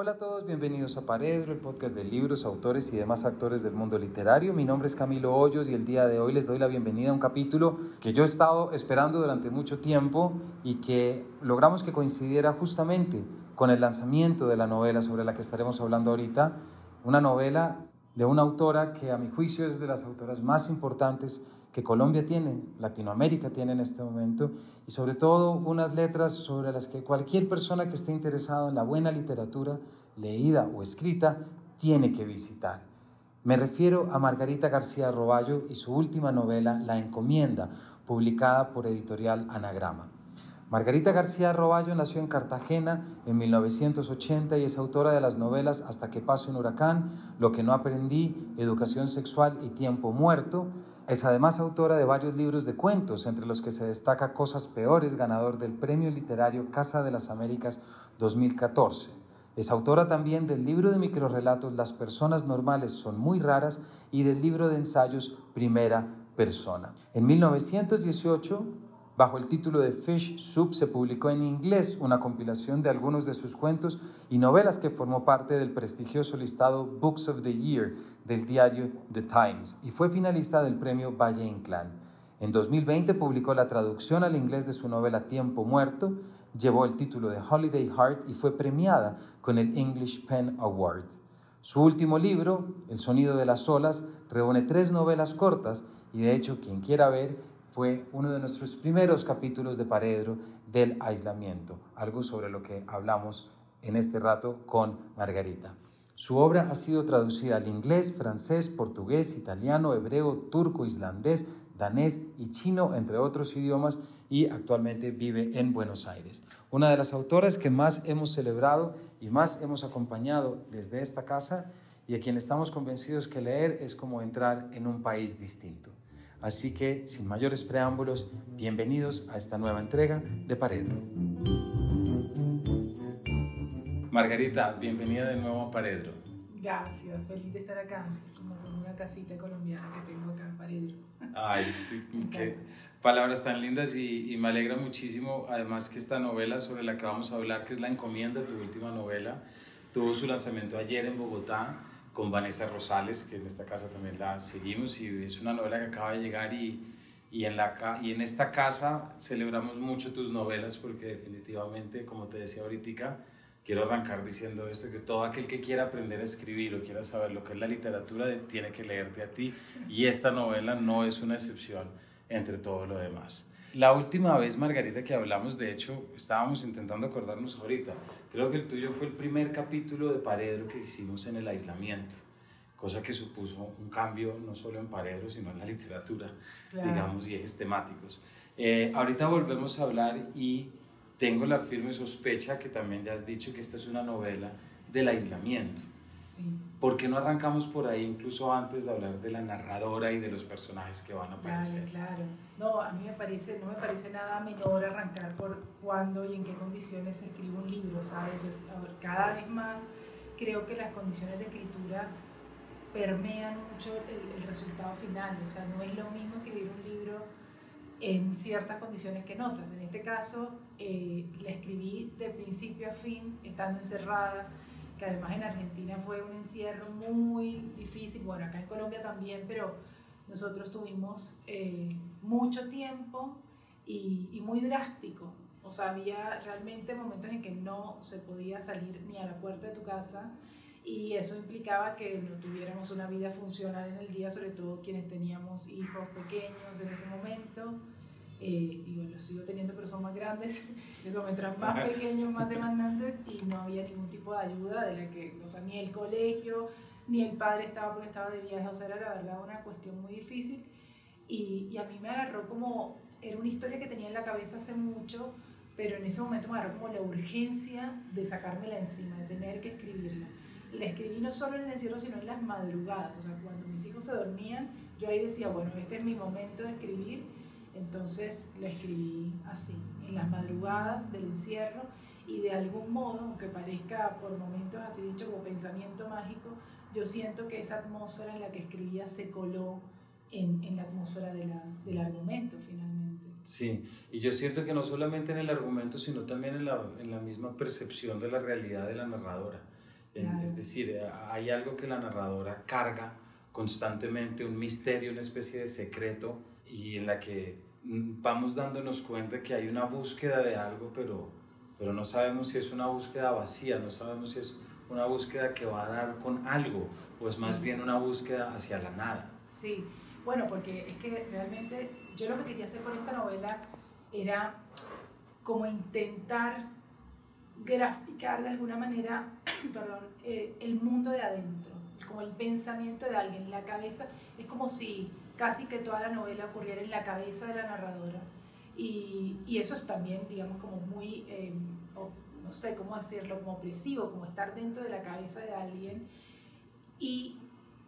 Hola a todos, bienvenidos a Paredro, el podcast de libros, autores y demás actores del mundo literario. Mi nombre es Camilo Hoyos y el día de hoy les doy la bienvenida a un capítulo que yo he estado esperando durante mucho tiempo y que logramos que coincidiera justamente con el lanzamiento de la novela sobre la que estaremos hablando ahorita, una novela de una autora que a mi juicio es de las autoras más importantes Colombia tiene, Latinoamérica tiene en este momento, y sobre todo unas letras sobre las que cualquier persona que esté interesado en la buena literatura, leída o escrita, tiene que visitar. Me refiero a Margarita García Roballo y su última novela, La Encomienda, publicada por editorial Anagrama. Margarita García Roballo nació en Cartagena en 1980 y es autora de las novelas Hasta que pase un huracán, Lo que no aprendí, Educación sexual y Tiempo muerto, es además autora de varios libros de cuentos, entre los que se destaca Cosas Peores, ganador del Premio Literario Casa de las Américas 2014. Es autora también del libro de microrelatos Las personas normales son muy raras y del libro de ensayos Primera Persona. En 1918 Bajo el título de Fish Soup se publicó en inglés una compilación de algunos de sus cuentos y novelas que formó parte del prestigioso listado Books of the Year del diario The Times y fue finalista del premio Valle Inclán. En 2020 publicó la traducción al inglés de su novela Tiempo Muerto, llevó el título de Holiday Heart y fue premiada con el English Pen Award. Su último libro, El sonido de las olas, reúne tres novelas cortas y de hecho quien quiera ver fue uno de nuestros primeros capítulos de Paredro del aislamiento, algo sobre lo que hablamos en este rato con Margarita. Su obra ha sido traducida al inglés, francés, portugués, italiano, hebreo, turco, islandés, danés y chino, entre otros idiomas, y actualmente vive en Buenos Aires. Una de las autoras que más hemos celebrado y más hemos acompañado desde esta casa y a quien estamos convencidos que leer es como entrar en un país distinto. Así que, sin mayores preámbulos, bienvenidos a esta nueva entrega de Paredro. Margarita, bienvenida de nuevo a Paredro. Gracias, feliz de estar acá, como con una casita colombiana que tengo acá en Paredro. Ay, qué palabras tan lindas y, y, me alegra muchísimo, además que esta novela sobre la que vamos a hablar, que es La Encomienda, tu última novela, tuvo su lanzamiento ayer en Bogotá con Vanessa Rosales, que en esta casa también la seguimos y es una novela que acaba de llegar y, y, en, la, y en esta casa celebramos mucho tus novelas porque definitivamente, como te decía ahorita, quiero arrancar diciendo esto, que todo aquel que quiera aprender a escribir o quiera saber lo que es la literatura tiene que leerte a ti y esta novela no es una excepción entre todo lo demás. La última vez, Margarita, que hablamos, de hecho, estábamos intentando acordarnos ahorita. Creo que el tuyo fue el primer capítulo de Paredro que hicimos en el aislamiento, cosa que supuso un cambio no solo en Paredro, sino en la literatura, digamos, y ejes temáticos. Eh, ahorita volvemos a hablar y tengo la firme sospecha que también ya has dicho que esta es una novela del aislamiento. ¿Por qué no arrancamos por ahí incluso antes de hablar de la narradora y de los personajes que van a aparecer? Claro, claro. No, a mí me parece, no me parece nada menor arrancar por cuándo y en qué condiciones se escribe un libro, ¿sabes? cada vez más creo que las condiciones de escritura permean mucho el, resultado final. O sea, no es lo mismo escribir un libro en ciertas condiciones que en otras. En este caso, eh, la escribí de principio a fin, estando encerrada que además en Argentina fue un encierro muy difícil, bueno, acá en Colombia también, pero nosotros tuvimos eh, mucho tiempo y, y, muy drástico. O sea, había realmente momentos en que no se podía salir ni a la puerta de tu casa y eso implicaba que no tuviéramos una vida funcional en el día, sobre todo quienes teníamos hijos pequeños en ese momento. Eh, digo, los sigo teniendo, pero son más grandes, que son entran más pequeños, más demandantes, y no había ningún tipo de ayuda de la que, o sea, ni el colegio, ni el padre estaba porque estaba de viaje, o sea, era la verdad una cuestión muy difícil. Y, y, a mí me agarró como, era una historia que tenía en la cabeza hace mucho, pero en ese momento me agarró como la urgencia de sacármela encima, de tener que escribirla. Y la escribí no solo en el encierro, sino en las madrugadas, o sea, cuando mis hijos se dormían, yo ahí decía, bueno, este es mi momento de escribir entonces la escribí así, en las madrugadas del encierro y de algún modo, aunque parezca por momentos así dicho como pensamiento mágico, yo siento que esa atmósfera en la que escribía se coló en, en la atmósfera de la, del argumento finalmente. Sí, y yo siento que no solamente en el argumento, sino también en la, en la misma percepción de la realidad de la narradora. Es decir, eh, hay algo que la narradora carga constantemente, un misterio, una especie de secreto, y en la que vamos dándonos cuenta que hay una búsqueda de algo, pero, pero no sabemos si es una búsqueda vacía, no sabemos si es una búsqueda que va a dar con algo, o es más bien una búsqueda hacia la nada. Sí, bueno, porque es que realmente yo lo que quería hacer con esta novela era como intentar graficar de alguna manera perdón, eh, el mundo de adentro, como el pensamiento de alguien, la cabeza, es como si casi que toda la novela ocurriera en la cabeza de la narradora. Y, y eso es también, digamos, como muy, eh, no sé cómo decirlo, como opresivo, como estar dentro de la cabeza de alguien. Y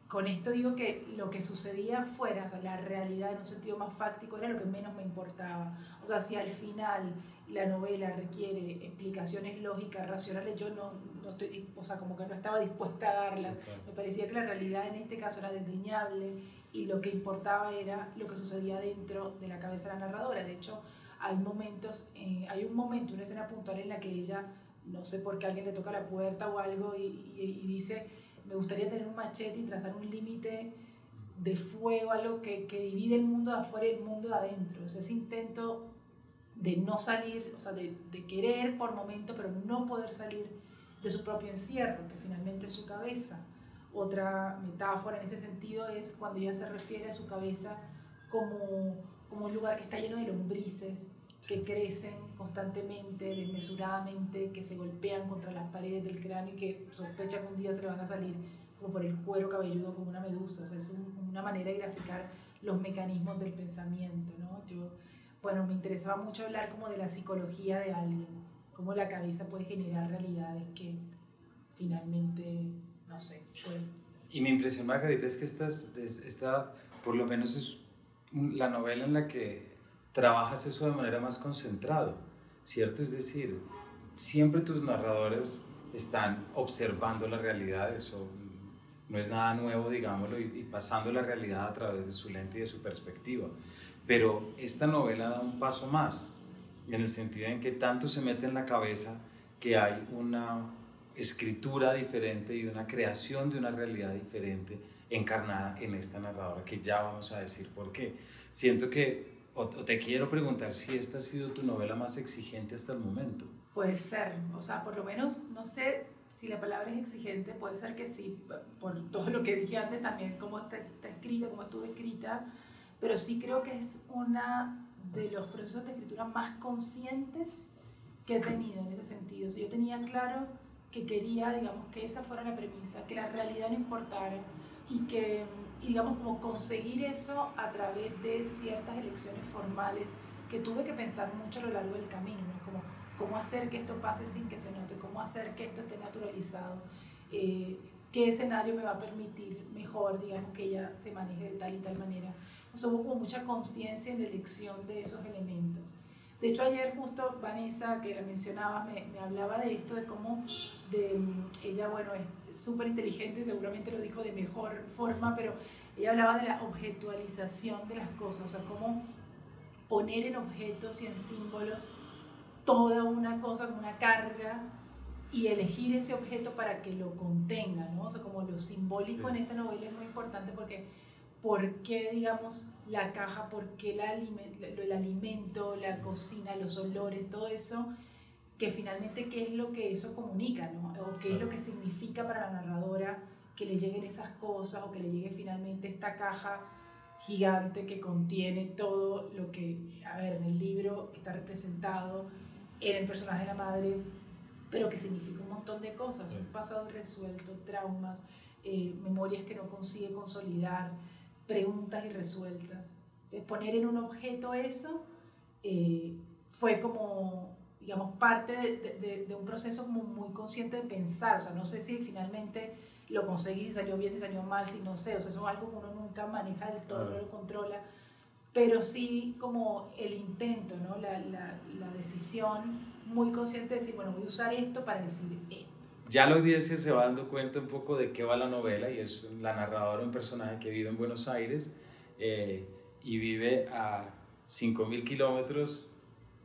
con esto digo que lo que sucedía afuera, o sea, la realidad en un sentido más fáctico, era lo que menos me importaba. O sea, si al final la novela requiere explicaciones lógicas, racionales, yo no, no estoy, o sea, como que no estaba dispuesta a darlas. Me parecía que la realidad en este caso era desdeñable y lo que importaba era lo que sucedía dentro de la cabeza de la narradora. De hecho, hay momentos, eh, hay un momento, una escena puntual en la que ella, no sé por qué alguien le toca la puerta o algo y, dice me gustaría tener un machete y trazar un límite de fuego, algo que, que, divide el mundo de afuera y el mundo de adentro. O sea, ese intento de no salir, o sea, de, de, querer por momento, pero no poder salir de su propio encierro, que finalmente es su cabeza. Otra metáfora en ese sentido es cuando ella se refiere a su cabeza como, como un lugar que está lleno de lombrices, que crecen constantemente, desmesuradamente, que se golpean contra las paredes del cráneo y que sospecha que un día se le van a salir como por el cuero cabelludo como una medusa. O sea, es una manera de graficar los mecanismos del pensamiento, ¿no? Yo, bueno, me interesaba mucho hablar como de la psicología de alguien, cómo la cabeza puede generar realidades que finalmente, no sé, Y mi impresión, Margarita, es que esta, esta por lo menos es la novela en la que trabajas eso de manera más concentrado, ¿cierto? Es decir, siempre tus narradores están observando la realidad, eso no es nada nuevo, digámoslo, y, pasando la realidad a través de su lente y de su perspectiva. Pero esta novela da un paso más, en el sentido en que tanto se mete en la cabeza que hay una escritura diferente y una creación de una realidad diferente encarnada en esta narradora, que ya vamos a decir por qué. Siento que o, te quiero preguntar si esta ha sido tu novela más exigente hasta el momento. Puede ser, o sea, por lo menos, no sé si la palabra es exigente, puede ser que sí, por todo lo que dije antes también, cómo está, está escrita, cómo estuvo escrita, pero sí creo que es una de los procesos de escritura más conscientes que he tenido en ese sentido. O sea, yo tenía claro que quería, digamos, que esa fuera la premisa, que la realidad no importara y que y digamos como conseguir eso a través de ciertas elecciones formales que tuve que pensar mucho a lo largo del camino, ¿no? como cómo hacer que esto pase sin que se note, cómo hacer que esto esté naturalizado, eh, qué escenario me va a permitir mejor, digamos, que ella se maneje de tal y tal manera. O sea, hubo como mucha conciencia en la elección de esos elementos. De hecho, ayer justo Vanessa, que la mencionabas, me, me hablaba de esto, de cómo de, ella, bueno, es súper inteligente, seguramente lo dijo de mejor forma, pero ella hablaba de la objetualización de las cosas, o sea, cómo poner en objetos y en símbolos toda una cosa como una carga y elegir ese objeto para que lo contenga, ¿no? O sea, como lo simbólico en esta novela es muy importante porque ¿por qué, digamos, la caja, por qué el alimento, la cocina, los olores, todo eso que finalmente qué es lo que eso comunica, ¿no? O qué es lo que significa para la narradora que le lleguen esas cosas o que le llegue finalmente esta caja gigante que contiene todo lo que, a ver, en el libro está representado en el personaje de la madre, pero que significa un montón de cosas, un pasado resuelto, traumas, eh, memorias que no consigue consolidar, preguntas irresueltas. poner en un objeto eso eh, fue como digamos, parte de, de, un proceso como muy consciente de pensar, o sea, no sé si finalmente lo conseguí, si salió bien, si salió mal, si no sé, o sea, eso es algo que uno nunca maneja del todo, no lo controla, pero sí como el intento, ¿no? La, la, la, decisión muy consciente de decir, bueno, voy a usar esto para decir esto. Ya la audiencia se va dando cuenta un poco de qué va la novela y es la narradora, un personaje que vive en Buenos Aires eh, y vive a 5.000 kilómetros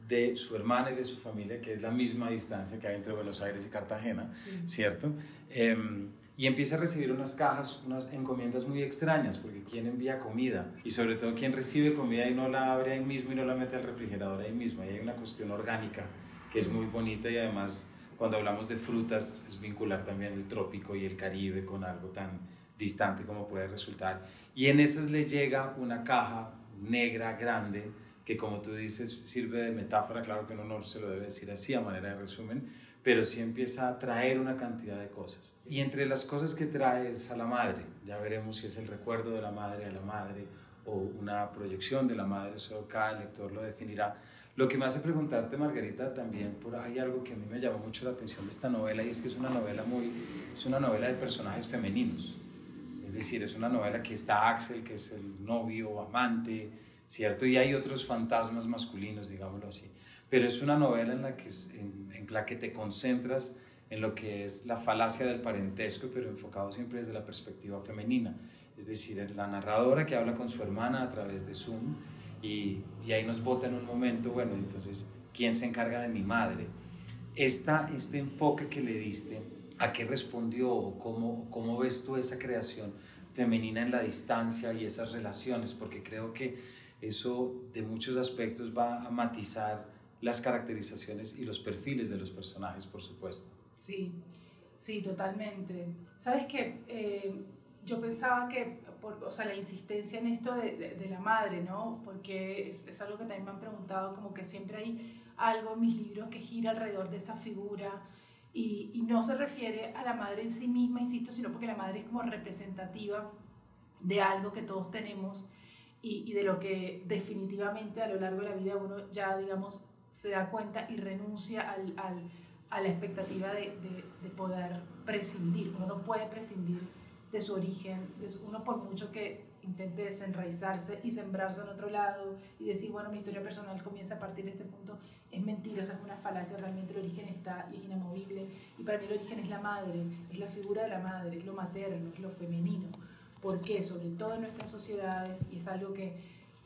de su hermana y de su familia, que es la misma distancia que hay entre Buenos Aires y Cartagena, ¿cierto? Em, y empieza a recibir unas cajas, unas encomiendas muy extrañas, porque ¿quién envía comida? Y sobre todo, ¿quién recibe comida y no la abre ahí mismo y no la mete al refrigerador ahí mismo? Ahí hay una cuestión orgánica que es muy bonita y además cuando hablamos de frutas es vincular también el trópico y el Caribe con algo tan distante como puede resultar. Y en esas le llega una caja negra, grande, que como tú dices sirve de metáfora, claro que uno no se lo debe decir así a manera de resumen, pero sí empieza a traer una cantidad de cosas. Y entre las cosas que trae es a la madre, ya veremos si es el recuerdo de la madre a la madre o una proyección de la madre, eso cada lector lo definirá. Lo que me hace preguntarte, Margarita, también por hay algo que a mí me llamó mucho la atención de esta novela y es que es una novela muy, es una novela de personajes femeninos. Es decir, es una novela que está Axel, que es el novio, amante, ¿cierto? Y hay otros fantasmas masculinos, digámoslo así. Pero es una novela en la que, en, en la que te concentras en lo que es la falacia del parentesco, pero enfocado siempre desde la perspectiva femenina. Es decir, es la narradora que habla con su hermana a través de Zoom y, y ahí nos vota en un momento, bueno, entonces, ¿quién se encarga de mi madre? Esta, este enfoque que le diste, ¿a qué respondió? ¿Cómo, ¿Cómo ves tú esa creación femenina en la distancia y esas relaciones? Porque creo que eso de muchos aspectos va a matizar las caracterizaciones y los perfiles de los personajes, por supuesto. Sí, sí, totalmente. Sabes que eh, yo pensaba que, por, o sea, la insistencia en esto de, de, la madre, ¿no? Porque es, algo que también me han preguntado, como que siempre hay algo en mis libros que gira alrededor de esa figura y, y no se refiere a la madre en sí misma, insisto, sino porque la madre es como representativa de algo que todos tenemos y, y de lo que definitivamente a lo largo de la vida uno ya, digamos, se da cuenta y renuncia al, al, a la expectativa de, de, de poder prescindir. Uno no puede prescindir de su origen, de su, uno por mucho que intente desenraizarse y sembrarse en otro lado y decir, bueno, mi historia personal comienza a partir de este punto, es mentira, o sea, es una falacia, realmente el origen está y es inamovible. Y para mí el origen es la madre, es la figura de la madre, es lo materno, es lo femenino. ¿Por qué? Sobre todo en nuestras sociedades, y es algo que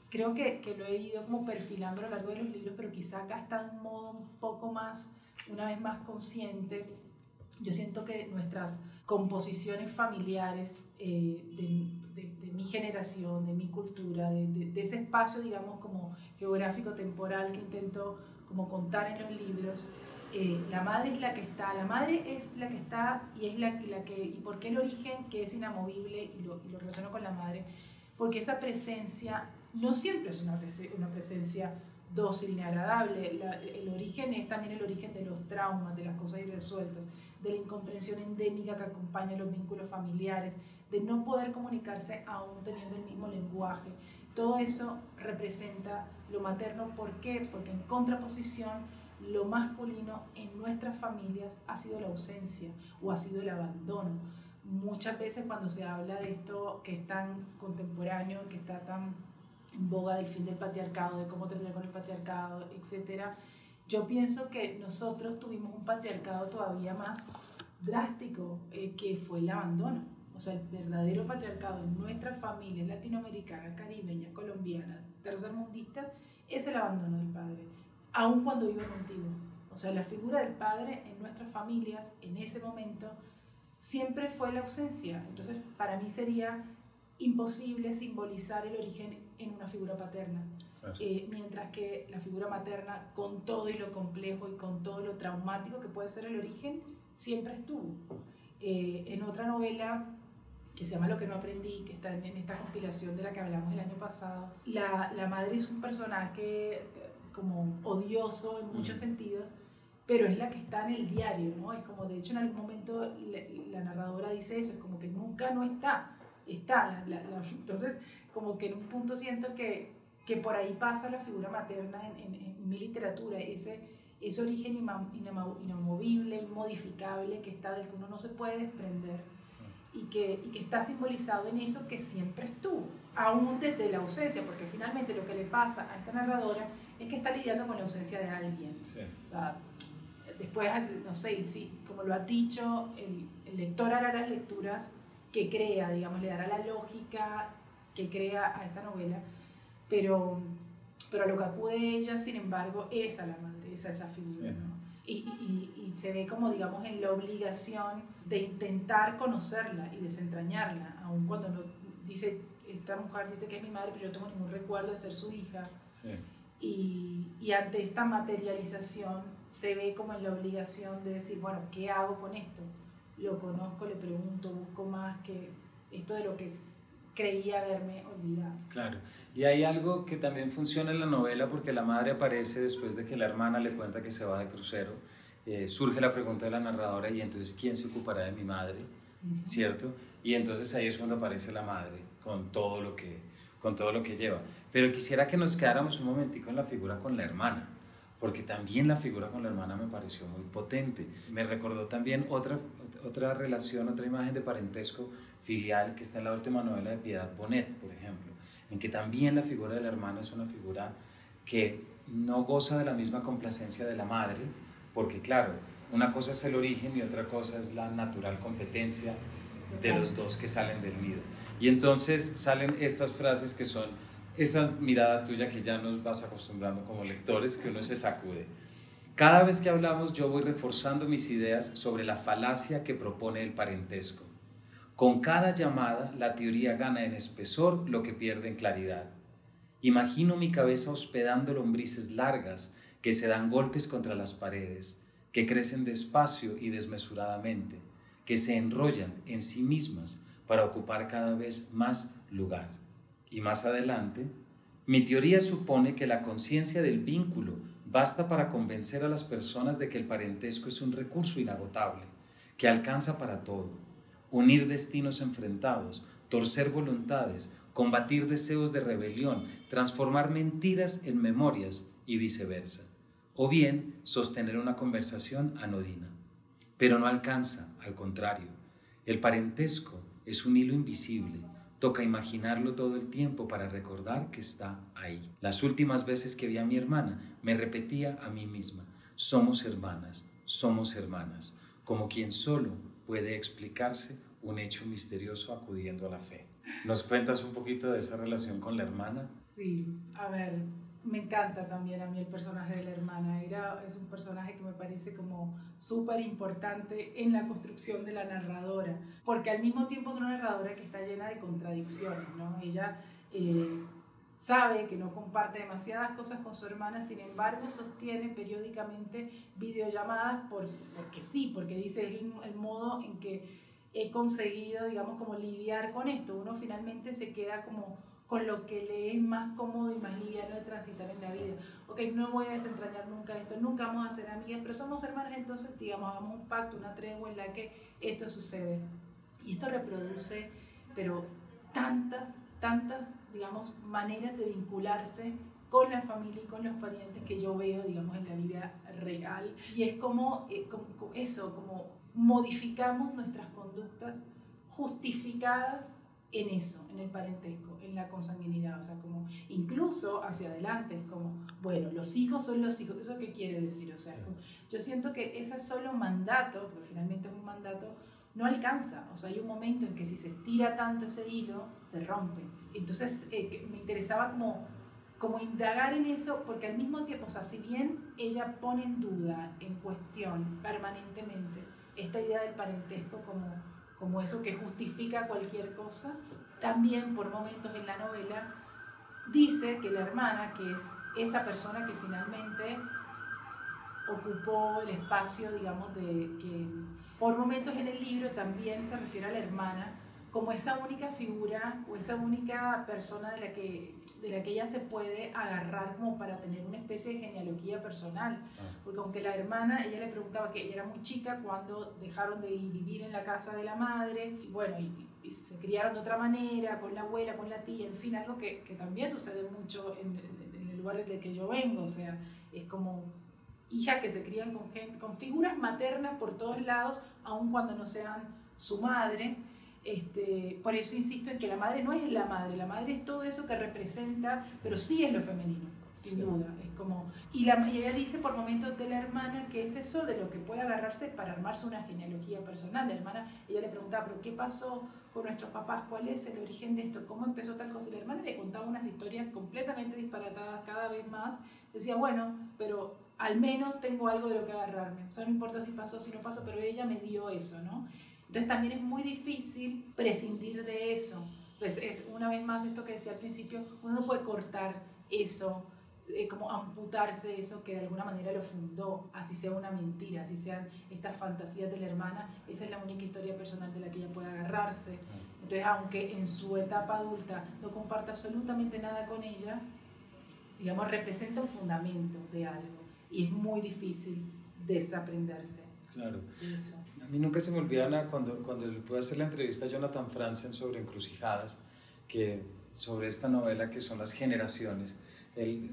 creo que, que lo he ido como perfilando a lo largo de los libros, pero quizá acá está de un modo un poco más, una vez más consciente. Yo siento que nuestras composiciones familiares eh, de, de, de, mi generación, de mi cultura, de, de, ese espacio, digamos, como geográfico, temporal que intento como contar en los libros, eh, la madre es la que está, la madre es la que está y es la, la que, ¿y por qué el origen que es inamovible y lo, y relaciono con la madre? Porque esa presencia no siempre es una, una presencia dócil ni agradable, la, el origen es también el origen de los traumas, de las cosas irresueltas, de la incomprensión endémica que acompaña los vínculos familiares, de no poder comunicarse aún teniendo el mismo lenguaje. Todo eso representa lo materno. ¿Por qué? Porque en contraposición, lo masculino en nuestras familias ha sido la ausencia o ha sido el abandono. Muchas veces cuando se habla de esto que es tan contemporáneo, que está tan en boga del fin del patriarcado, de cómo terminar con el patriarcado, etcétera, yo pienso que nosotros tuvimos un patriarcado todavía más drástico, eh, que fue el abandono. O sea, el verdadero patriarcado en nuestra familia latinoamericana, caribeña, colombiana, tercermundista, es el abandono del padre, aun cuando vive contigo. O sea, la figura del padre en nuestras familias, en ese momento, siempre fue la ausencia. Entonces, para mí sería imposible simbolizar el origen en una figura paterna. Eh, mientras que la figura materna, con todo y lo complejo y con todo lo traumático que puede ser el origen, siempre estuvo. Eh, en otra novela que se llama Lo que no aprendí, que está en, en esta compilación de la que hablamos el año pasado, la, la madre es un personaje como odioso en muchos mm. sentidos, pero es la que está en el diario, ¿no? Es como, de hecho, en algún momento la, la narradora dice eso, es como que nunca no está, está. La, la, entonces, como que en un punto siento que, que por ahí pasa la figura materna en, en, en mi literatura, ese, ese origen inamovible, inmodificable, que está del que uno no se puede desprender y que, y que está simbolizado en eso que siempre estuvo, aún desde la ausencia, porque finalmente lo que le pasa a esta narradora es que está lidiando con la ausencia de alguien. Sí. O sea, después, no sé, sí, como lo ha dicho, el, el lector hará las lecturas que crea, digamos, le dará la lógica que crea a esta novela, pero, pero a lo que acude ella, sin embargo, es a la madre, es a esa figura. Sí. ¿no? y, y, se ve como, digamos, en la obligación de intentar conocerla y desentrañarla, aun cuando no dice, esta mujer dice que es mi madre, pero yo no tengo ningún recuerdo de ser su hija. Y, y, ante esta materialización se ve como en la obligación de decir, bueno, ¿qué hago con esto? Lo conozco, le pregunto, busco más que esto de lo que es, creía haberme olvidado. Claro, y hay algo que también funciona en la novela porque la madre aparece después de que la hermana le cuenta que se va de crucero. Eh, surge la pregunta de la narradora y entonces, ¿quién se ocupará de mi madre? ¿Cierto? Y entonces ahí es cuando aparece la madre con todo lo que, con todo lo que lleva. Pero quisiera que nos quedáramos un momentico en la figura con la hermana, porque también la figura con la hermana me pareció muy potente. Me recordó también otra, otra relación, otra imagen de parentesco filial que está en la última novela de Piedad Bonet, por ejemplo, en que también la figura de la hermana es una figura que no goza de la misma complacencia de la madre, porque claro, una cosa es el origen y otra cosa es la natural competencia de los dos que salen del nido. Y entonces salen estas frases que son esa mirada tuya que ya nos vas acostumbrando como lectores, que uno se sacude. Cada vez que hablamos yo voy reforzando mis ideas sobre la falacia que propone el parentesco. Con cada llamada, la teoría gana en espesor lo que pierde en claridad. Imagino mi cabeza hospedando lombrices largas que se dan golpes contra las paredes, que crecen despacio y desmesuradamente, que se enrollan en sí mismas para ocupar cada vez más lugar. Y más adelante, mi teoría supone que la conciencia del vínculo basta para convencer a las personas de que el parentesco es un recurso inagotable, que alcanza para todo unir destinos enfrentados, torcer voluntades, combatir deseos de rebelión, transformar mentiras en memorias y viceversa. O bien sostener una conversación anodina. Pero no alcanza, al contrario. El parentesco es un hilo invisible. Toca imaginarlo todo el tiempo para recordar que está ahí. Las últimas veces que vi a mi hermana, me repetía a mí misma, somos hermanas, somos hermanas, como quien solo puede explicarse un hecho misterioso acudiendo a la fe. ¿Nos cuentas un poquito de esa relación con la hermana? Sí, a ver, me encanta también a mí el personaje de la hermana. Era, es un personaje que me parece como súper importante en la construcción de la narradora, porque al mismo tiempo es una narradora que está llena de contradicciones, ¿no? Ella eh, sabe que no comparte demasiadas cosas con su hermana, sin embargo sostiene periódicamente videollamadas por, porque sí, porque dice el, el modo en que he conseguido, digamos, como lidiar con esto. Uno finalmente se queda como con lo que le es más cómodo y más liviano de transitar en la vida. Ok, no voy a desentrañar nunca esto, nunca vamos a ser amigas, pero somos hermanas, entonces, digamos, hagamos un pacto, una tregua en la que esto sucede. Y esto reproduce, pero tantas tantas, digamos, maneras de vincularse con la familia y con los parientes que yo veo, digamos, en la vida real. Y es como, eh, como, eso, como modificamos nuestras conductas justificadas en eso, en el parentesco, en la consanguinidad, o sea, como incluso hacia adelante, es como, bueno, los hijos son los hijos, ¿eso qué quiere decir? O sea, yo siento que ese solo mandato, porque finalmente es un mandato, no alcanza. O sea, hay un momento en que si se estira tanto ese hilo, se rompe. Entonces, eh, me interesaba como, como indagar en eso, porque al mismo tiempo, o sea, si bien ella pone en duda, en cuestión permanentemente, esta idea del parentesco como, como eso que justifica cualquier cosa, también por momentos en la novela dice que la hermana, que es esa persona que finalmente ocupó el espacio, digamos, de que por momentos en el libro también se refiere a la hermana como esa única figura o esa única persona de la que, de la que ella se puede agarrar como para tener una especie de genealogía personal. Ah. Porque aunque la hermana, ella le preguntaba que ella era muy chica cuando dejaron de vivir en la casa de la madre, y bueno, y, se criaron de otra manera, con la abuela, con la tía, en fin, algo que, que también sucede mucho en, en el lugar del que yo vengo, o sea, es como hija que se crían con, con figuras maternas por todos lados, aun cuando no sean su madre. Este, por eso insisto en que la madre no es la madre, la madre es todo eso que representa, pero sí es lo femenino, sin duda. Es como, y, la, y ella dice por momentos de la hermana que es eso de lo que puede agarrarse para armarse una genealogía personal. La hermana, ella le preguntaba, pero ¿qué pasó con nuestros papás? ¿Cuál es el origen de esto? ¿Cómo empezó tal cosa? Y la hermana le contaba unas historias completamente disparatadas cada vez más. Decía, bueno, pero al menos tengo algo de lo que agarrarme. O sea, no importa si pasó, si no pasó, pero ella me dio eso, ¿no? Entonces también es muy difícil prescindir de eso. Pues es una vez más esto que decía al principio, uno no puede cortar eso, eh, como amputarse eso que de alguna manera lo fundó, así sea una mentira, así sean estas fantasías de la hermana, esa es la única historia personal de la que ella puede agarrarse. Entonces, aunque en su etapa adulta no comparta absolutamente nada con ella, digamos, representa un fundamento de algo y es muy difícil desaprenderse. Claro. A mí nunca se me olvida nada cuando, cuando le pude hacer la entrevista a Jonathan Franzen sobre encrucijadas, que sobre esta novela que son las generaciones. Él,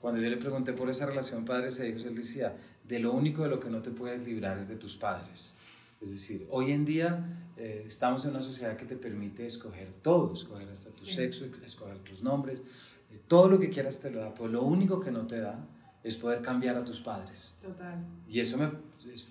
cuando yo le pregunté por esa relación padres e hijos, él decía, de lo único de lo que no te puedes librar es de tus padres. Es decir, hoy en día eh, estamos en una sociedad que te permite escoger todo, escoger hasta tu sexo, escoger tus nombres, eh, todo lo que quieras te lo da, pero lo único que no te da es poder cambiar a tus padres. Total. Y eso me,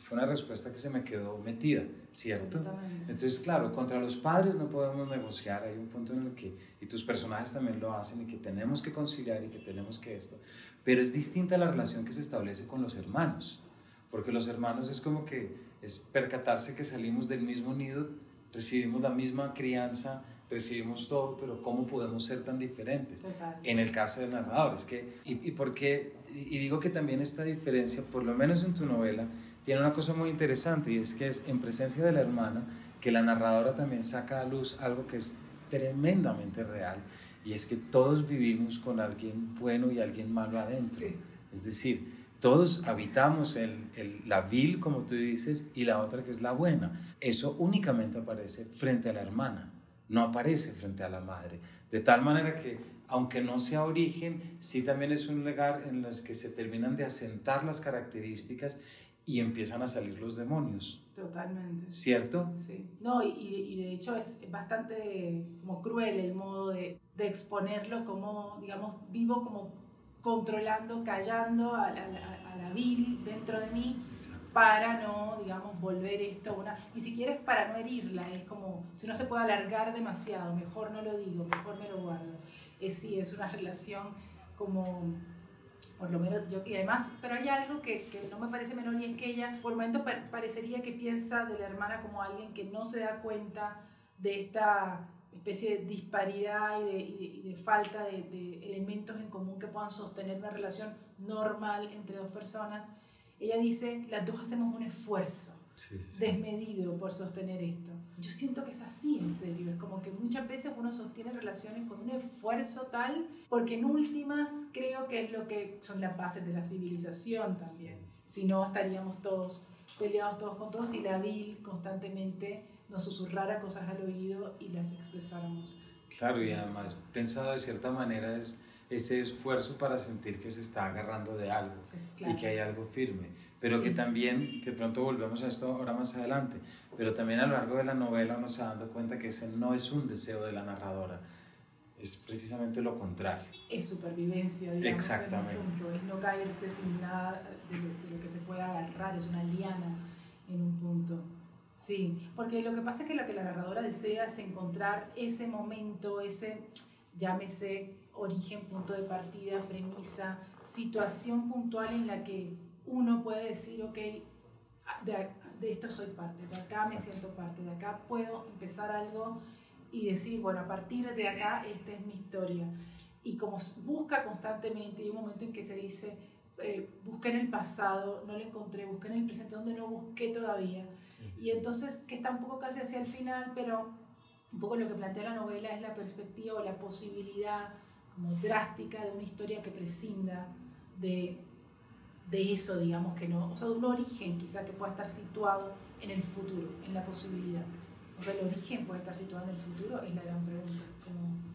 fue una respuesta que se me quedó metida, ¿cierto? Entonces, claro, contra los padres no podemos negociar, hay un punto en el que, y tus personajes también lo hacen, y que tenemos que conciliar y que tenemos que esto, pero es distinta la relación que se establece con los hermanos, porque los hermanos es como que es percatarse que salimos del mismo nido, recibimos la misma crianza, recibimos todo, pero ¿cómo podemos ser tan diferentes? En el caso del narrador, es que, y, y, porque, y digo que también esta diferencia, por lo menos en tu novela, tiene una cosa muy interesante y es que es en presencia de la hermana que la narradora también saca a luz algo que es tremendamente real y es que todos vivimos con alguien bueno y alguien malo adentro. Es decir, todos habitamos el, el, la vil, como tú dices, y la otra que es la buena. Eso únicamente aparece frente a la hermana no aparece frente a la madre. De tal manera que, aunque no sea origen, sí también es un lugar en el que se terminan de asentar las características y empiezan a salir los demonios. Totalmente. ¿Cierto? Sí. No, y, y de hecho es bastante como cruel el modo de, de exponerlo como, digamos, vivo como controlando, callando a, a, a la vil dentro de mí para no, digamos, volver esto una... Ni siquiera es para no herirla, es como, si no se puede alargar demasiado, mejor no lo digo, mejor me lo guardo. Es sí, es una relación como, por lo menos yo, y además, pero hay algo que, que no me parece menor y es que ella, por momento parecería que piensa de la hermana como alguien que no se da cuenta de esta especie de disparidad y de, falta de, elementos en común que puedan sostener una relación normal entre dos personas ella dice, las dos hacemos un esfuerzo desmedido por sostener esto. Yo siento que es así, en serio. Es como que muchas veces uno sostiene relaciones con un esfuerzo tal, porque en últimas creo que es lo que son las bases de la civilización también. Si no, estaríamos todos peleados todos con todos y la vil constantemente nos susurrara cosas al oído y las expresáramos. Claro, y además pensado de cierta manera es ese esfuerzo para sentir que se está agarrando de algo y que hay algo firme. Pero que también, de pronto volvemos a esto ahora más adelante, pero también a lo largo de la novela uno se va dando cuenta que ese no es un deseo de la narradora, es precisamente lo contrario. Es supervivencia, digamos, Exactamente. En un punto. es no caerse sin nada de lo, de lo que se pueda agarrar, es una liana en un punto. Sí, porque lo que pasa es que lo que la narradora desea es encontrar ese momento, ese, llámese, origen, punto de partida, premisa, situación puntual en la que uno puede decir, ok, de, de esto soy parte, de acá me siento parte, de acá puedo empezar algo y decir, bueno, a partir de acá esta es mi historia. Y como busca constantemente, hay un momento en que se dice, eh, busqué en el pasado, no lo encontré, busqué en el presente donde no busqué todavía. Y entonces, que está un poco casi hacia el final, pero un poco lo que plantea la novela es la perspectiva o la posibilidad como drástica de una historia que prescinda de, de eso, digamos que no, o sea, de un origen quizá que pueda estar situado en el futuro, en la posibilidad. O sea, el origen puede estar situado en el futuro, es la gran pregunta.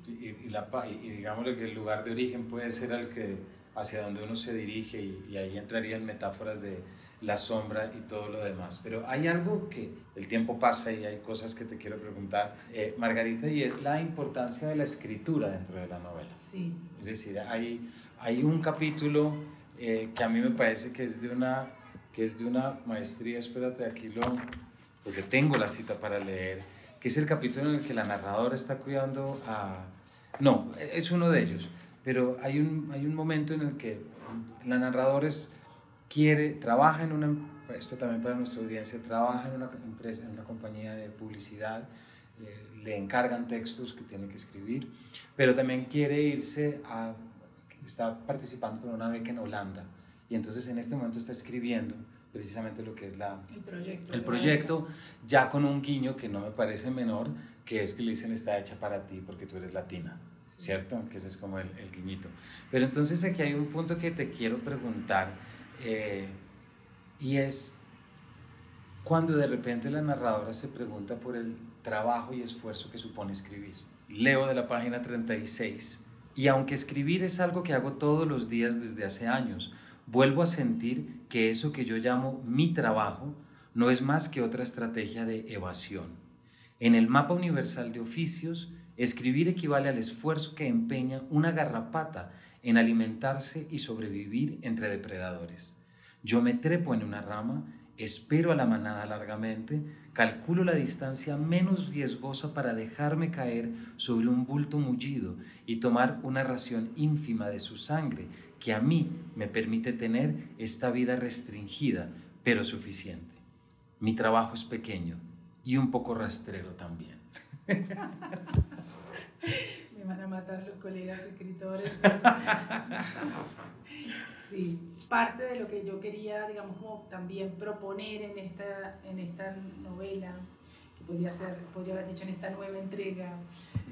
Y, y, la, y, digámosle que el lugar de origen puede ser el que, hacia donde uno se dirige y, y ahí entrarían metáforas de la sombra y todo lo demás. Pero hay algo que el tiempo pasa y hay cosas que te quiero preguntar, eh, Margarita, y es la importancia de la escritura dentro de la novela. Sí. Es decir, hay, hay un capítulo eh, que a mí me parece que es de una, que es de una maestría, espérate, aquí lo, porque tengo la cita para leer, que es el capítulo en el que la narradora está cuidando a... No, es uno de ellos, pero hay un, hay un momento en el que la narradora es quiere, trabaja en una, esto también para nuestra audiencia, trabaja en una empresa, en una compañía de publicidad, eh, le encargan textos que tiene que escribir, pero también quiere irse a, está participando por una beca en Holanda y entonces en este momento está escribiendo precisamente lo que es la, el proyecto, el proyecto ya con un guiño que no me parece menor, que es que le dicen está hecha para ti porque tú eres latina. ¿Cierto? Que ese es como el, el guiñito. Pero entonces aquí hay un punto que te quiero preguntar eh, y es cuando de repente la narradora se pregunta por el trabajo y esfuerzo que supone escribir. Leo de la página 36. Y aunque escribir es algo que hago todos los días desde hace años, vuelvo a sentir que eso que yo llamo mi trabajo no es más que otra estrategia de evasión. En el mapa universal de oficios, escribir equivale al esfuerzo que empeña una garrapata en alimentarse y sobrevivir entre depredadores. Yo me trepo en una rama, espero a la manada largamente, calculo la distancia menos riesgosa para dejarme caer sobre un bulto mullido y tomar una ración ínfima de su sangre que a mí me permite tener esta vida restringida, pero suficiente. Mi trabajo es pequeño y un poco rastrero también. Me van a matar los colegas escritores. sí, parte de lo que yo quería, digamos, como también proponer en esta, en esta novela, que podría, ser, podría haber dicho en esta nueva entrega,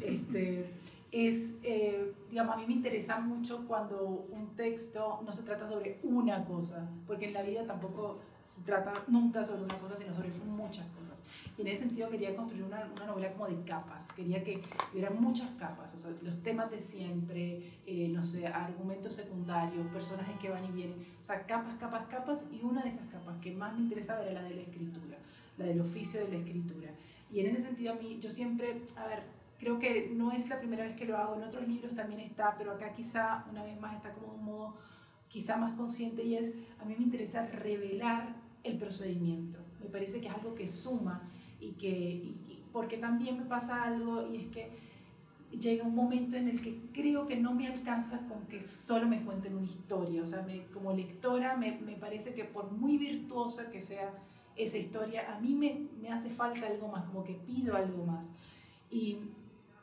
este, es, eh, digamos, a mí me interesa mucho cuando un texto no se trata sobre una cosa, porque en la vida tampoco se trata nunca sobre una cosa, sino sobre muchas cosas. Y en ese sentido quería construir una, una novela como de capas, quería que hubiera muchas capas, o sea, los temas de siempre, eh, no sé, argumentos secundarios, personajes que van y vienen, o sea, capas, capas, capas, y una de esas capas que más me interesaba era la de la escritura, la del oficio de la escritura. Y en ese sentido a mí, yo siempre, a ver, creo que no es la primera vez que lo hago, en otros libros también está, pero acá quizá una vez más está como de un modo quizá más consciente y es, a mí me interesa revelar el procedimiento. Me parece que es algo que suma y que, porque también me pasa algo y es que llega un momento en el que creo que no me alcanza con que solo me cuenten una historia. O sea, me, como lectora me, me, parece que por muy virtuosa que sea esa historia, a mí me, me hace falta algo más, como que pido algo más. Y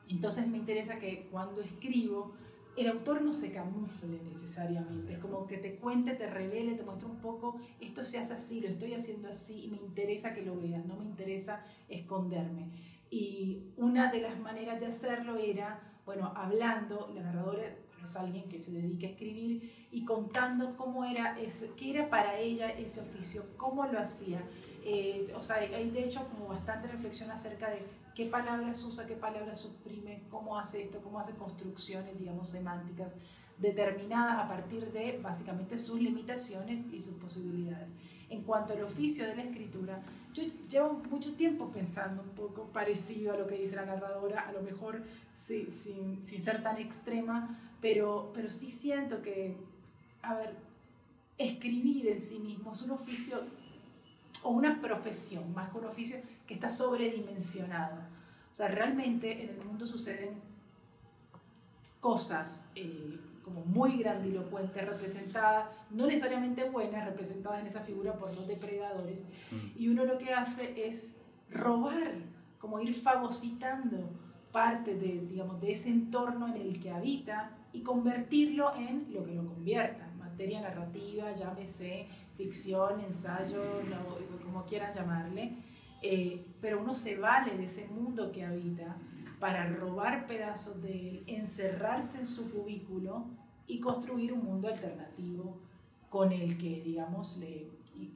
entonces me interesa que cuando escribo, el autor no se camufle necesariamente, es como que te cuente, te revele, te muestre un poco, esto se hace así, lo estoy haciendo así y me interesa que lo veas, no me interesa esconderme. Y una de las maneras de hacerlo era, bueno, hablando, la narradora es alguien que se dedica a escribir y contando cómo era, ese, qué era para ella ese oficio, cómo lo hacía. Eh, o sea, hay de hecho como bastante reflexión acerca de qué palabras usa, qué palabras suprime, cómo hace esto, cómo hace construcciones, digamos, semánticas determinadas a partir de básicamente sus limitaciones y sus posibilidades. En cuanto al oficio de la escritura, yo llevo mucho tiempo pensando un poco parecido a lo que dice la narradora, a lo mejor sin, sin, sin ser tan extrema, pero, pero sí siento que, a ver, escribir en sí mismo es un oficio o una profesión, más que un oficio que está sobredimensionado. O sea, realmente en el mundo suceden cosas eh, como muy grandilocuentes, representadas, no necesariamente buenas, representadas en esa figura por los depredadores. Mm. Y uno lo que hace es robar, como ir fagocitando parte de, digamos, de ese entorno en el que habita y convertirlo en lo que lo convierta, materia narrativa, llámese ficción, ensayo, como quieran llamarle, eh, pero uno se vale de ese mundo que habita para robar pedazos de él, encerrarse en su cubículo y construir un mundo alternativo con el que, digamos, le,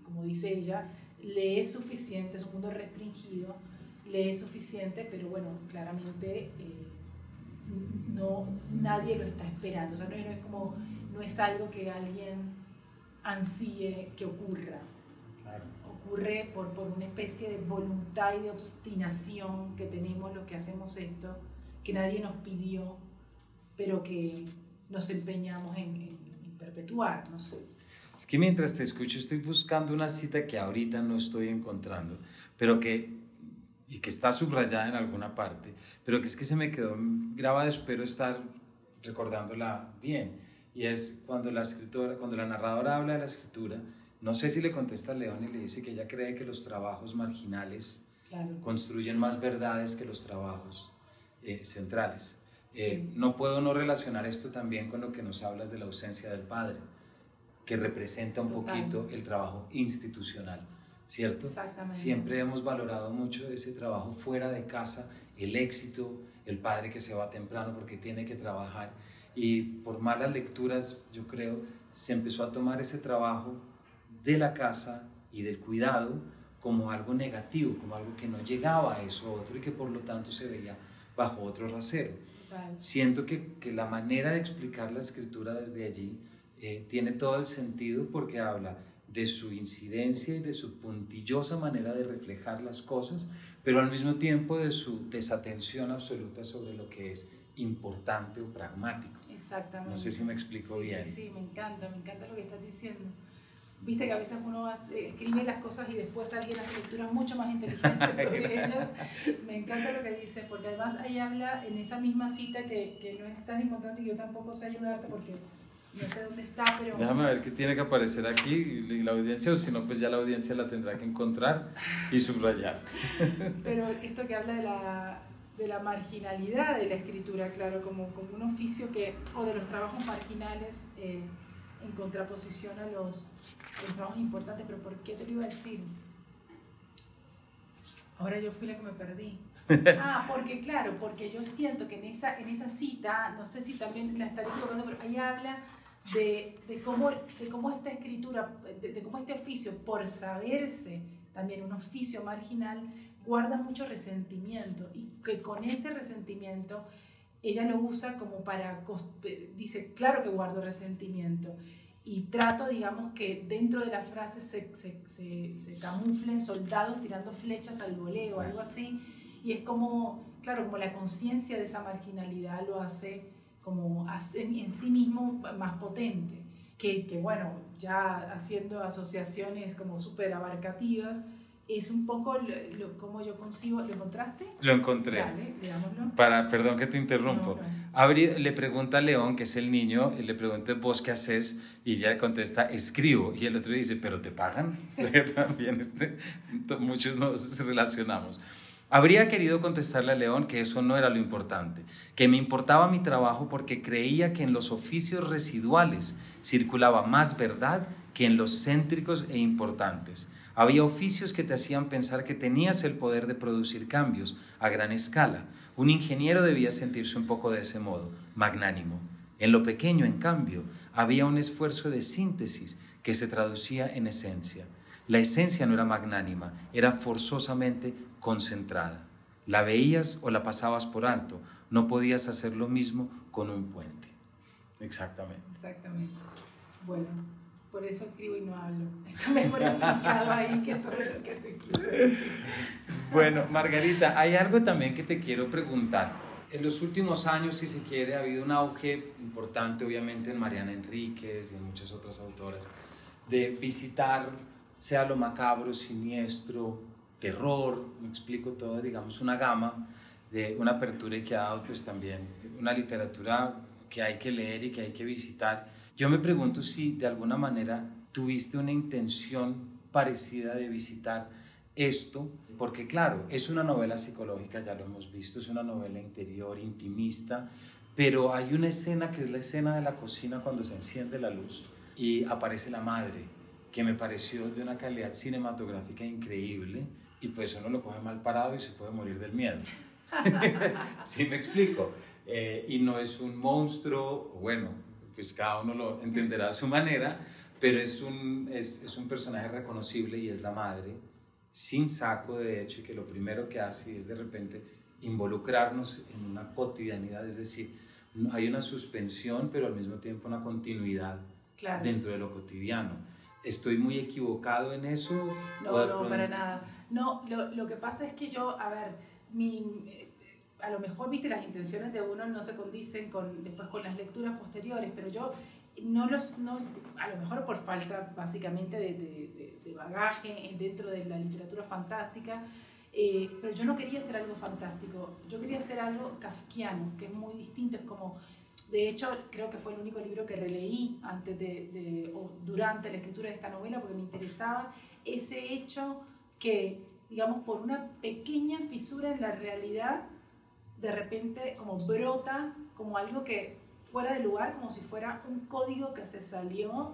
como dice ella, le es suficiente, es un mundo restringido, le es suficiente, pero bueno, claramente eh, no, nadie lo está esperando, o sea, no, no, es como, no es algo que alguien ansíe que ocurra. Ocurre por, por una especie de voluntad y de obstinación que tenemos los que hacemos esto, que nadie nos pidió, pero que nos empeñamos en, perpetuar, no sé. Es que mientras te escucho estoy buscando una cita que ahorita no estoy encontrando, pero que y que está subrayada en alguna parte, pero que es que se me quedó grabada, espero estar recordándola bien y es cuando la escritora, cuando la narradora habla de la escritura, no sé si le contesta a León y le dice que ella cree que los trabajos marginales construyen más verdades que los trabajos eh, centrales. Eh, no puedo no relacionar esto también con lo que nos hablas de la ausencia del padre, que representa un poquito el trabajo institucional, ¿cierto? Exactamente. Siempre hemos valorado mucho ese trabajo fuera de casa, el éxito, el padre que se va temprano porque tiene que trabajar. Y por malas lecturas, yo creo, se empezó a tomar ese trabajo de la casa y del cuidado como algo negativo, como algo que no llegaba a eso otro y que por lo tanto se veía bajo otro rasero. Siento que, que, la manera de explicar la escritura desde allí eh, tiene todo el sentido porque habla de su incidencia y de su puntillosa manera de reflejar las cosas, pero al mismo tiempo de su desatención absoluta sobre lo que es importante o pragmático. Exactamente. No sé si me explico bien. Sí, sí, me encanta, me encanta lo que estás diciendo. Viste que a veces uno escribe las cosas y después alguien hace lecturas mucho más inteligentes sobre ellas. Me encanta lo que dice, porque además ahí habla en esa misma cita que, que no estás encontrando y yo tampoco sé ayudarte porque no sé dónde está, pero... Déjame ver qué tiene que aparecer aquí y la audiencia, o si no, pues ya la audiencia la tendrá que encontrar y subrayar. Pero esto que habla de la, de la marginalidad de la escritura, claro, como, como un oficio que, o de los trabajos marginales eh, en contraposición a los un trabajo importante, pero ¿por qué te lo iba a decir? Ahora yo fui la que me perdí. Ah, porque claro, porque yo siento que en esa, en esa cita, no sé si también la estaré equivocando, pero ahí habla de, de cómo, de cómo esta escritura, de, de, cómo este oficio, por saberse también un oficio marginal, guarda mucho resentimiento y que con ese resentimiento ella lo usa como para, dice, claro que guardo resentimiento y trato, digamos, que dentro de la frase se, se, se, se camuflen soldados tirando flechas al voleo, algo así, y es como, claro, como la conciencia de esa marginalidad lo hace como hace en sí mismo más potente, que, que bueno, ya haciendo asociaciones como súper abarcativas, es un poco lo, como yo consigo. ¿Lo encontraste? Lo encontré. Dale. Para, perdón que te interrumpo. le pregunta a León, que es el niño, le pregunta, ¿vos qué haces? Y ella contesta, escribo. Y el otro dice, ¿pero te pagan? También este, muchos nos relacionamos. Habría querido contestarle a León que eso no era lo importante, que me importaba mi trabajo porque creía que en los oficios residuales circulaba más verdad que en los céntricos e importantes había oficios que te hacían pensar que tenías el poder de producir cambios a gran escala. Un ingeniero debía sentirse un poco de ese modo, magnánimo. En lo pequeño, en cambio, había un esfuerzo de síntesis que se traducía en esencia. La esencia no era magnánima, era forzosamente concentrada. La veías o la pasabas por alto, no podías hacer lo mismo con un puente. Exactamente. Exactamente. Bueno, por eso escribo y no hablo. Está mejor explicado ahí que todo lo que te quise decir. Bueno, Margarita, hay algo también que te quiero preguntar. En los últimos años, si se quiere, ha habido un auge importante, obviamente, en Mariana Enríquez y en muchas otras autoras, de visitar, sea lo macabro, siniestro, terror, me explico todo, digamos, una gama de una apertura y que ha dado pues también una literatura que hay que leer y que hay que visitar yo me pregunto si de alguna manera tuviste una intención parecida de visitar esto, porque claro, es una novela psicológica, ya lo hemos visto, es una novela interior, intimista, pero hay una escena que es la escena de la cocina cuando se enciende la luz y aparece la madre, que me pareció de una calidad cinematográfica increíble y pues uno lo coge mal parado y se puede morir del miedo. ¿Sí me explico? Eh, y no es un monstruo, bueno, pues cada uno lo entenderá a su manera, pero es un, es, es, un personaje reconocible y es la madre, sin saco de hecho, y que lo primero que hace es de repente involucrarnos en una cotidianidad, es decir, hay una suspensión, pero al mismo tiempo una continuidad dentro de lo cotidiano. ¿Estoy muy equivocado en eso? No, no, para nada. No, lo, lo, que pasa es que yo, a ver, mi, a lo mejor, viste, las intenciones de uno no se condicen con, después con las lecturas posteriores, pero yo no los, no, a lo mejor por falta básicamente de, de, de bagaje dentro de la literatura fantástica, eh, pero yo no quería hacer algo fantástico, yo quería hacer algo kafkiano, que es muy distinto, es como De hecho, creo que fue el único libro que releí antes de, o durante la escritura de esta novela porque me interesaba ese hecho que, digamos, por una pequeña fisura en la realidad, de repente como brota como algo que fuera de lugar, como si fuera un código que se salió,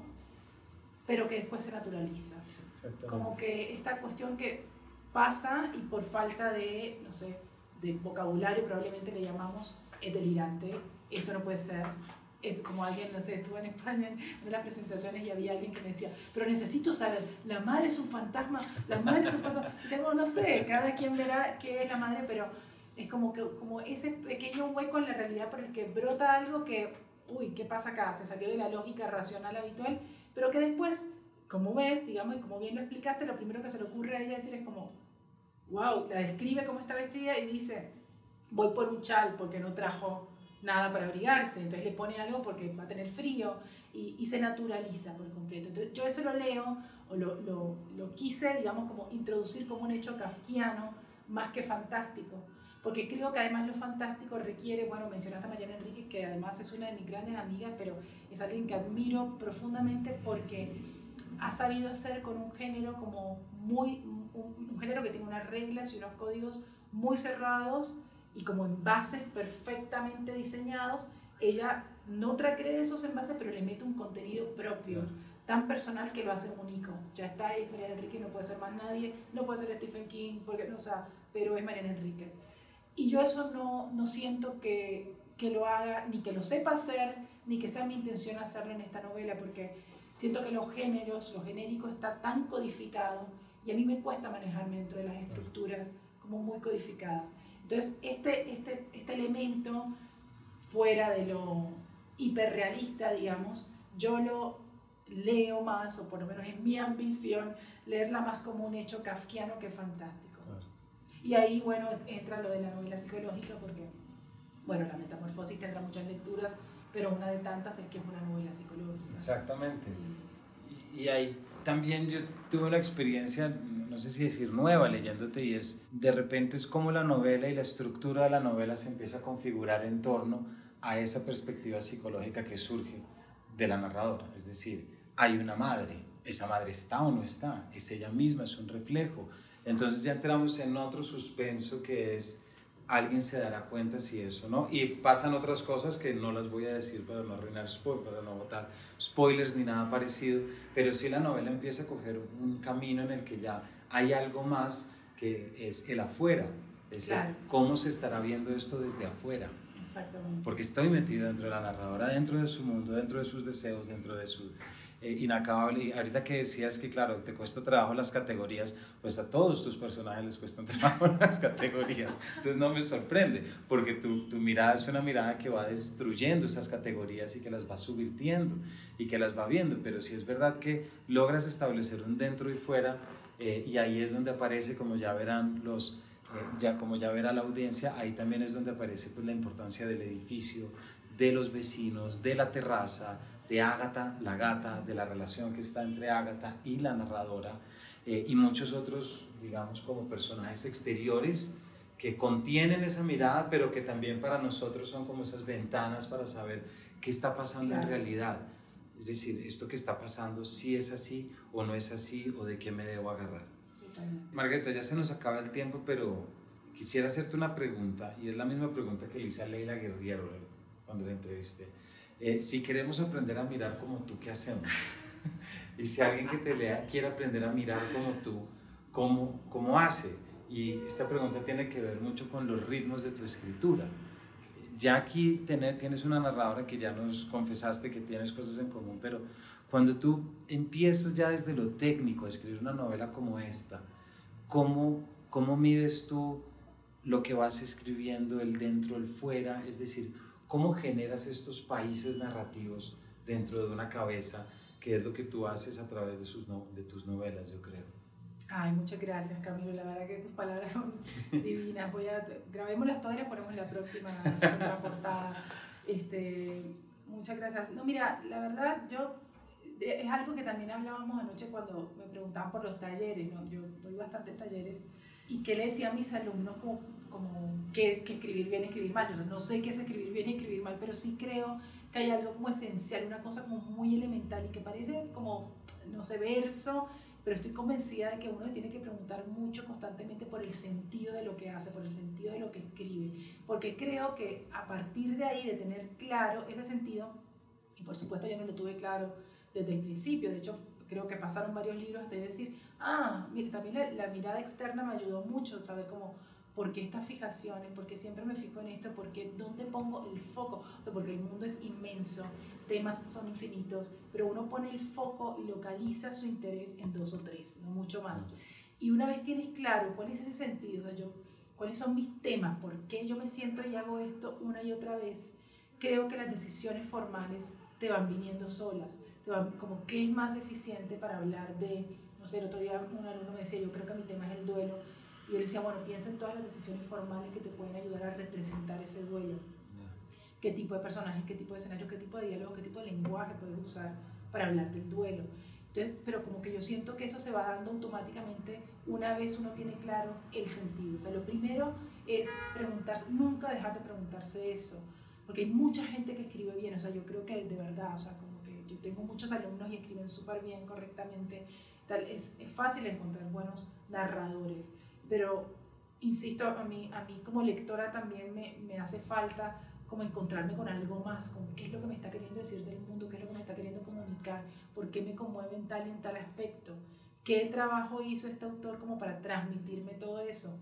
pero que después se naturaliza. Como que esta cuestión que pasa y por falta de, no sé, de vocabulario probablemente le llamamos es delirante, esto no puede ser. Es como alguien, no sé, estuve en España en una de las presentaciones y había alguien que me decía, pero necesito saber, la madre es un fantasma, la madre es un fantasma. Bueno, no sé, cada quien verá qué es la madre, pero es como, que, como ese pequeño hueco en la realidad por el que brota algo que, uy, ¿qué pasa acá? Se salió de la lógica racional habitual, pero que después, como ves, digamos, y como bien lo explicaste, lo primero que se le ocurre a ella decir es como, wow, la describe cómo está vestida y dice, voy por un chal porque no trajo nada para abrigarse, entonces le pone algo porque va a tener frío y, y se naturaliza por completo. Entonces yo eso lo leo o lo, lo, lo, quise, digamos, como introducir como un hecho kafkiano más que fantástico, porque creo que además lo fantástico requiere, bueno, mencionaste a Mariana Enrique, que además es una de mis grandes amigas, pero es alguien que admiro profundamente porque ha sabido hacer con un género como muy, un, un género que tiene unas reglas y unos códigos muy cerrados, y como envases perfectamente diseñados, ella no de esos envases, pero le mete un contenido propio, tan personal que lo hace único. Ya está ahí Mariana Enríquez, no puede ser más nadie, no puede ser Stephen King, porque, o sea, pero es Mariana Enríquez. Y yo eso no, no siento que, que lo haga, ni que lo sepa hacer, ni que sea mi intención hacerlo en esta novela, porque siento que los géneros, lo genérico está tan codificado y a mí me cuesta manejarme dentro de las estructuras como muy codificadas. Entonces, este, este, este elemento fuera de lo hiperrealista, digamos, yo lo leo más, o por lo menos es mi ambición, leerla más como un hecho kafkiano que fantástico. Y ahí, bueno, entra lo de la novela psicológica, porque, bueno, la metamorfosis tendrá muchas lecturas, pero una de tantas es que es una novela psicológica. Exactamente. Y, y ahí también yo tuve una experiencia no sé si decir nueva leyéndote y es de repente es como la novela y la estructura de la novela se empieza a configurar en torno a esa perspectiva psicológica que surge de la narradora, es decir, hay una madre, esa madre está o no está, es ella misma, es un reflejo. Entonces ya entramos en otro suspenso que es alguien se dará cuenta si eso, ¿no? Y pasan otras cosas que no las voy a decir para no arruinar spoilers, para no botar spoilers ni nada parecido, pero sí la novela empieza a coger un camino en el que ya hay algo más que es el afuera, es cómo se estará viendo esto desde afuera. Exactamente. Porque estoy metido dentro de la narradora, dentro de su mundo, dentro de sus deseos, dentro de su eh, inacabable. Y ahorita que decías que, claro, te cuesta trabajo las categorías, pues a todos tus personajes les cuestan trabajo las categorías. Entonces no me sorprende, porque tu, tu mirada es una mirada que va destruyendo esas categorías y que las va subvirtiendo y que las va viendo. Pero si es verdad que logras establecer un dentro y fuera, eh, y ahí es donde aparece, como ya verán los, eh, ya como ya verá la audiencia, ahí también es donde aparece pues, la importancia del edificio, de los vecinos, de la terraza, de Ágata, la gata, de la relación que está entre Ágata y la narradora, eh, y muchos otros, digamos, como personajes exteriores que contienen esa mirada, pero que también para nosotros son como esas ventanas para saber qué está pasando en realidad. Es decir, esto que está pasando, si es así o no es así, o de qué me debo agarrar. Margarita, ya se nos acaba el tiempo, pero quisiera hacerte una pregunta, y es la misma pregunta que le hice a Leila Guerriero cuando la entrevisté. Eh, si queremos aprender a mirar como tú, ¿qué hacemos? y si alguien que te lea quiere aprender a mirar como tú, ¿cómo, cómo hace? Y esta pregunta tiene que ver mucho con los ritmos de tu escritura ya aquí tienes una narradora que ya nos confesaste que tienes cosas en común, pero cuando tú empiezas ya desde lo técnico a escribir una novela como esta, ¿cómo, cómo mides tú lo que vas escribiendo, el dentro, el fuera? Es decir, ¿cómo generas estos países narrativos dentro de una cabeza, que es lo que tú haces a través de, sus de tus novelas, yo creo? Ay, muchas gracias, Camilo. La verdad que tus palabras son divinas. Voy a, grabémoslas todas y las ponemos en la próxima portada. Este, muchas gracias. No, mira, la verdad, yo es algo que también hablábamos anoche cuando me preguntaban por los talleres. ¿no? Yo doy bastantes talleres ¿Y qué le decía a mis alumnos como, como que, que escribir bien, escribir mal? Yo no sé qué es escribir bien y escribir mal, pero sí creo que hay algo como esencial, una cosa como muy elemental y que parece como, no sé, verso, pero estoy convencida de que uno tiene que preguntar mucho constantemente por el sentido de lo que hace, por el sentido de lo que escribe, porque creo que a partir de ahí, de tener claro ese sentido, y por supuesto yo no lo tuve claro desde el principio, de hecho creo que pasaron varios libros hasta decir, ah, mire, también la, la mirada externa me ayudó mucho, saber cómo ¿Por qué estas fijaciones? ¿Por qué siempre me fijo en esto? ¿Por qué dónde pongo el foco? O sea, porque el mundo es inmenso, temas son infinitos, pero uno pone el foco y localiza su interés en dos o tres, no mucho más. Y una vez tienes claro cuál es ese sentido, o sea, yo, cuáles son mis temas, por qué yo me siento y hago esto una y otra vez, creo que las decisiones formales te van viniendo solas, te van como qué es más eficiente para hablar de, no sé, el otro día un alumno me decía, yo creo que mi tema es el duelo, y yo le decía, bueno, piensa en todas las decisiones formales que te pueden ayudar a representar ese duelo. ¿Qué tipo de personajes, qué tipo de escenario, qué tipo de diálogo, qué tipo de lenguaje puedes usar para hablar del duelo? Entonces, pero como que yo siento que eso se va dando automáticamente una vez uno tiene claro el sentido. O sea, lo primero es preguntarse, nunca dejar de preguntarse eso, porque hay mucha gente que escribe bien, o sea, yo creo que de verdad, o sea, como que yo tengo muchos alumnos y escriben súper bien, correctamente, tal, es, es fácil encontrar buenos narradores pero insisto, a mí, a mí como lectora también me, me hace falta como encontrarme con algo más, con qué es lo que me está queriendo decir del mundo, qué es lo que me está queriendo comunicar, por qué me conmueve en tal y en tal aspecto, qué trabajo hizo este autor como para transmitirme todo eso.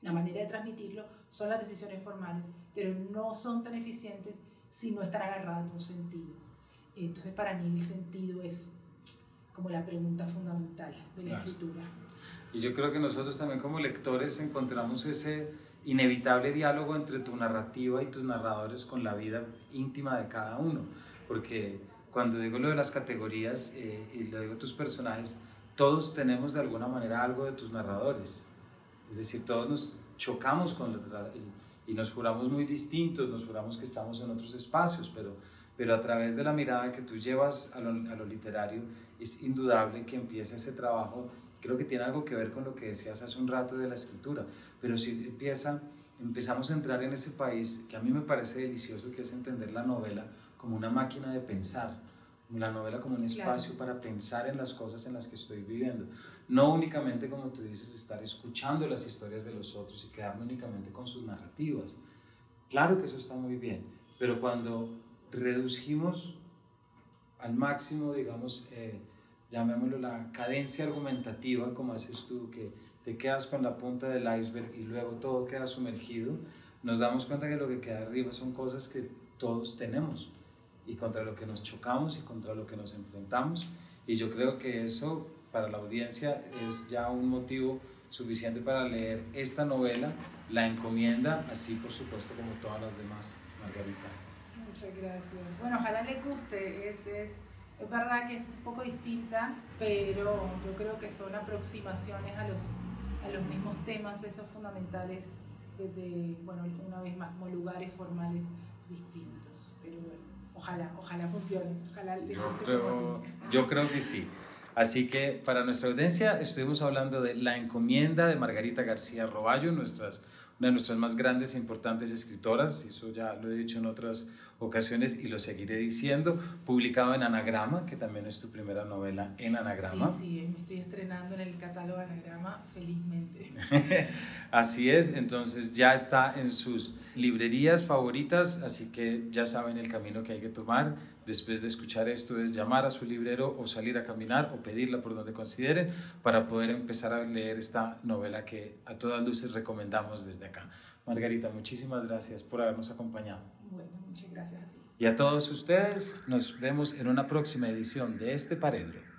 La manera de transmitirlo son las decisiones formales, pero no son tan eficientes si no están agarradas a un sentido. Entonces para mí el sentido es como la pregunta fundamental de la escritura. Y yo creo que nosotros también como lectores encontramos ese inevitable diálogo entre tu narrativa y tus narradores con la vida íntima de cada uno. Porque cuando digo lo de las categorías eh, y lo digo tus personajes, todos tenemos de alguna manera algo de tus narradores. Es decir, todos nos chocamos con los y, y nos juramos muy distintos, nos juramos que estamos en otros espacios, pero, pero a través de la mirada que tú llevas a lo, a lo literario, es indudable que empieza ese trabajo. Creo que tiene algo que ver con lo que decías hace un rato de la escritura, pero si empieza, empezamos a entrar en ese país que a mí me parece delicioso, que es entender la novela como una máquina de pensar, la novela como un espacio para pensar en las cosas en las que estoy viviendo, no únicamente como tú dices, estar escuchando las historias de los otros y quedarme únicamente con sus narrativas. Claro que eso está muy bien, pero cuando redujimos al máximo, digamos, eh, llamémoslo la cadencia argumentativa, como haces tú, que te quedas con la punta del iceberg y luego todo queda sumergido, nos damos cuenta que lo que queda arriba son cosas que todos tenemos y contra lo que nos chocamos y contra lo que nos enfrentamos. Y yo creo que eso para la audiencia es ya un motivo suficiente para leer esta novela, La Encomienda, así por supuesto como todas las demás, Margarita. Muchas gracias. Bueno, ojalá le guste, es, es es verdad que es un poco distinta, pero yo creo que son aproximaciones a los, a los mismos temas, esos fundamentales, desde, bueno, una vez más, como lugares formales distintos. Pero bueno, ojalá, ojalá funcione, ojalá yo creo, yo creo que sí. Así que para nuestra audiencia estuvimos hablando de La encomienda de Margarita García Roballo, nuestras una de nuestras más grandes e importantes escritoras, eso ya lo he dicho en otras ocasiones y lo seguiré diciendo, publicado en Anagrama, que también es tu primera novela en Anagrama. Sí, sí, me estoy estrenando en el catálogo Anagrama, felizmente. así es, entonces ya está en sus librerías favoritas, así que ya saben el camino que hay que tomar después de escuchar esto es llamar a su librero o salir a caminar o pedirla por donde consideren para poder empezar a leer esta novela que a todas luces recomendamos desde acá. Margarita, muchísimas gracias por habernos acompañado. Bueno, muchas gracias a ti. Y a todos ustedes, nos vemos en una próxima edición de este Paredro.